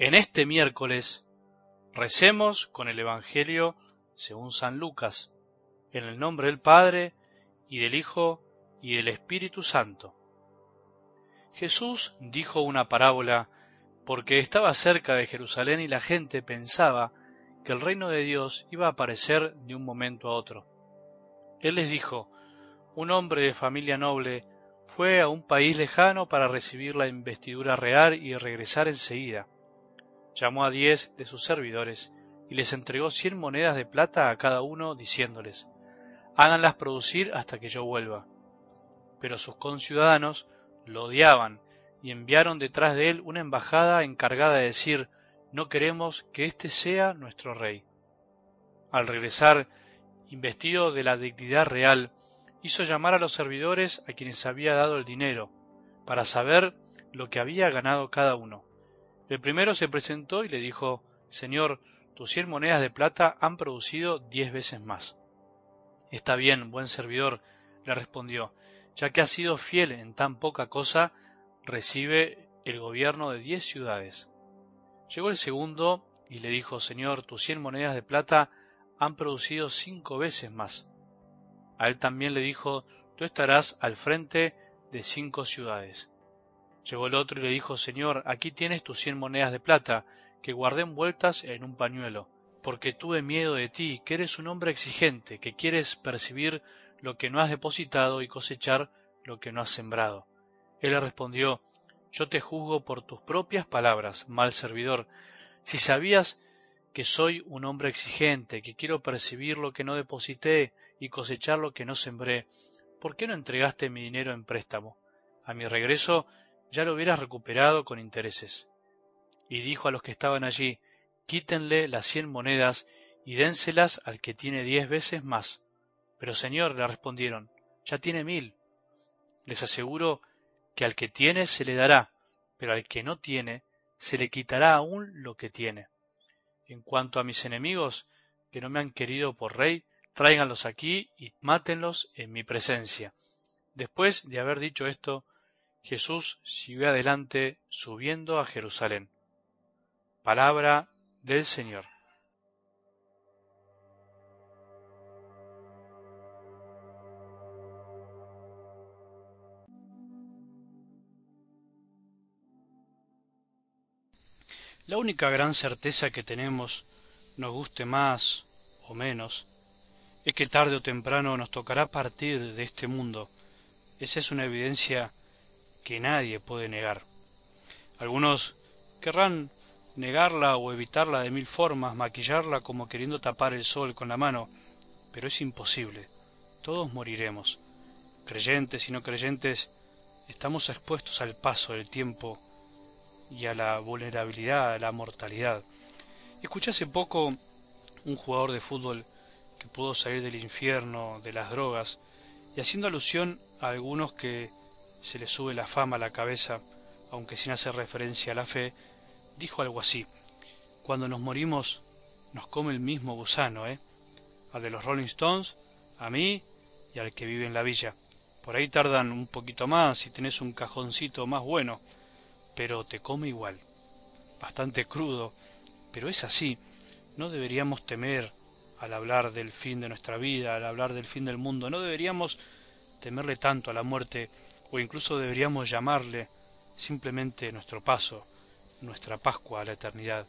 En este miércoles recemos con el Evangelio según San Lucas, en el nombre del Padre, y del Hijo, y del Espíritu Santo. Jesús dijo una parábola porque estaba cerca de Jerusalén y la gente pensaba que el reino de Dios iba a aparecer de un momento a otro. Él les dijo, un hombre de familia noble fue a un país lejano para recibir la investidura real y regresar enseguida. Llamó a diez de sus servidores y les entregó cien monedas de plata a cada uno, diciéndoles, háganlas producir hasta que yo vuelva. Pero sus conciudadanos lo odiaban y enviaron detrás de él una embajada encargada de decir, no queremos que éste sea nuestro rey. Al regresar, investido de la dignidad real, hizo llamar a los servidores a quienes había dado el dinero, para saber lo que había ganado cada uno. El primero se presentó y le dijo, Señor, tus cien monedas de plata han producido diez veces más. Está bien, buen servidor, le respondió, ya que has sido fiel en tan poca cosa, recibe el gobierno de diez ciudades. Llegó el segundo y le dijo, Señor, tus cien monedas de plata han producido cinco veces más. A él también le dijo, tú estarás al frente de cinco ciudades. Llegó el otro y le dijo, Señor, aquí tienes tus cien monedas de plata, que guardé envueltas en un pañuelo, porque tuve miedo de ti, que eres un hombre exigente, que quieres percibir lo que no has depositado y cosechar lo que no has sembrado. Él le respondió, Yo te juzgo por tus propias palabras, mal servidor. Si sabías que soy un hombre exigente, que quiero percibir lo que no deposité y cosechar lo que no sembré, ¿por qué no entregaste mi dinero en préstamo? A mi regreso ya lo hubieras recuperado con intereses. Y dijo a los que estaban allí, quítenle las cien monedas y dénselas al que tiene diez veces más. Pero señor, le respondieron, ya tiene mil. Les aseguro que al que tiene se le dará, pero al que no tiene se le quitará aún lo que tiene. En cuanto a mis enemigos, que no me han querido por rey, tráiganlos aquí y mátenlos en mi presencia. Después de haber dicho esto, Jesús siguió adelante subiendo a Jerusalén. Palabra del Señor. La única gran certeza que tenemos, nos guste más o menos, es que tarde o temprano nos tocará partir de este mundo. Esa es una evidencia que nadie puede negar. Algunos querrán negarla o evitarla de mil formas, maquillarla como queriendo tapar el sol con la mano, pero es imposible. Todos moriremos. Creyentes y no creyentes, estamos expuestos al paso del tiempo y a la vulnerabilidad, a la mortalidad. Escuché hace poco un jugador de fútbol que pudo salir del infierno, de las drogas, y haciendo alusión a algunos que se les sube la fama a la cabeza, aunque sin hacer referencia a la fe, dijo algo así, cuando nos morimos nos come el mismo gusano, ¿eh? Al de los Rolling Stones, a mí y al que vive en la villa. Por ahí tardan un poquito más si tenés un cajoncito más bueno, pero te come igual. Bastante crudo, pero es así. No deberíamos temer al hablar del fin de nuestra vida, al hablar del fin del mundo. No deberíamos temerle tanto a la muerte, o incluso deberíamos llamarle simplemente nuestro paso, nuestra Pascua a la eternidad.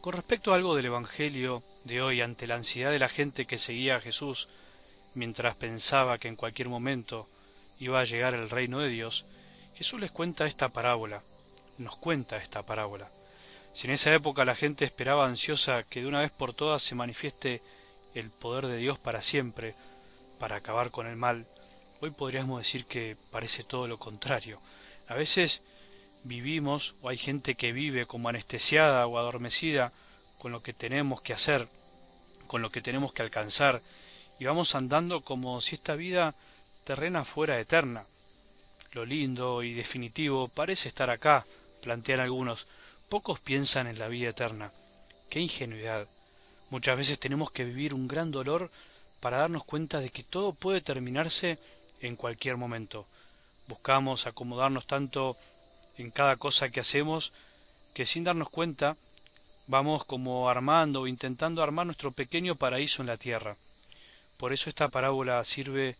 Con respecto a algo del Evangelio de hoy, ante la ansiedad de la gente que seguía a Jesús, mientras pensaba que en cualquier momento iba a llegar el reino de Dios, Jesús les cuenta esta parábola, nos cuenta esta parábola. Si en esa época la gente esperaba ansiosa que de una vez por todas se manifieste el poder de Dios para siempre, para acabar con el mal, hoy podríamos decir que parece todo lo contrario. A veces vivimos o hay gente que vive como anestesiada o adormecida con lo que tenemos que hacer, con lo que tenemos que alcanzar, y vamos andando como si esta vida terrena fuera eterna. Lo lindo y definitivo parece estar acá, plantean algunos. Pocos piensan en la vida eterna. ¡Qué ingenuidad! Muchas veces tenemos que vivir un gran dolor para darnos cuenta de que todo puede terminarse en cualquier momento. Buscamos acomodarnos tanto en cada cosa que hacemos que sin darnos cuenta vamos como armando o intentando armar nuestro pequeño paraíso en la tierra. Por eso esta parábola sirve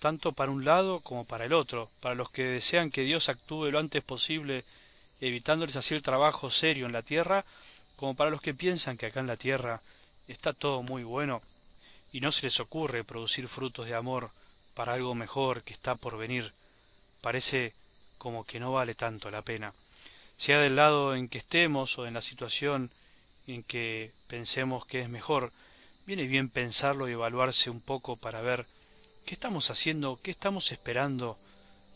tanto para un lado como para el otro, para los que desean que Dios actúe lo antes posible, evitándoles así el trabajo serio en la tierra, como para los que piensan que acá en la tierra está todo muy bueno y no se les ocurre producir frutos de amor para algo mejor que está por venir. Parece como que no vale tanto la pena. Sea del lado en que estemos o en la situación en que pensemos que es mejor, viene bien pensarlo y evaluarse un poco para ver qué estamos haciendo, qué estamos esperando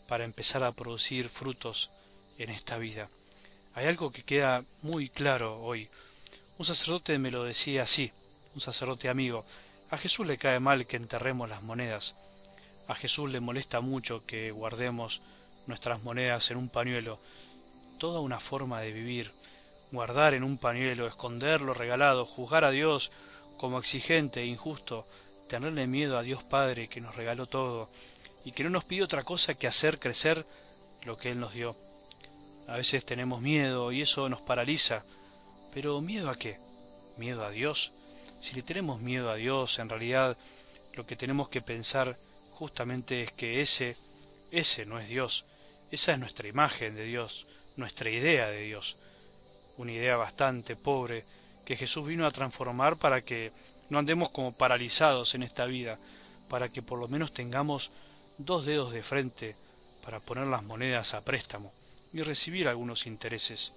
para empezar a producir frutos en esta vida. Hay algo que queda muy claro hoy. Un sacerdote me lo decía así, un sacerdote amigo. A Jesús le cae mal que enterremos las monedas. A Jesús le molesta mucho que guardemos nuestras monedas en un pañuelo. Toda una forma de vivir. Guardar en un pañuelo, esconder lo regalado, juzgar a Dios como exigente e injusto, tenerle miedo a Dios Padre que nos regaló todo y que no nos pide otra cosa que hacer crecer lo que Él nos dio. A veces tenemos miedo y eso nos paraliza. Pero ¿miedo a qué? ¿Miedo a Dios? Si le tenemos miedo a Dios, en realidad lo que tenemos que pensar justamente es que ese, ese no es Dios. Esa es nuestra imagen de Dios, nuestra idea de Dios. Una idea bastante pobre que Jesús vino a transformar para que no andemos como paralizados en esta vida, para que por lo menos tengamos dos dedos de frente para poner las monedas a préstamo y recibir algunos intereses.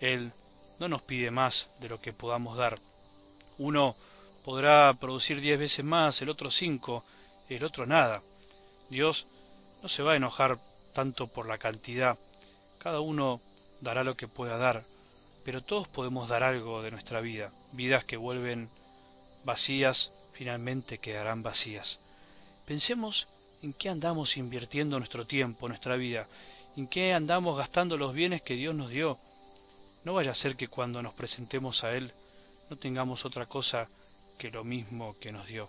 Él no nos pide más de lo que podamos dar. Uno podrá producir diez veces más, el otro cinco, el otro nada. Dios no se va a enojar tanto por la cantidad. Cada uno dará lo que pueda dar, pero todos podemos dar algo de nuestra vida. Vidas que vuelven vacías, finalmente quedarán vacías. Pensemos en qué andamos invirtiendo nuestro tiempo, nuestra vida, en qué andamos gastando los bienes que Dios nos dio. No vaya a ser que cuando nos presentemos a Él no tengamos otra cosa que lo mismo que nos dio.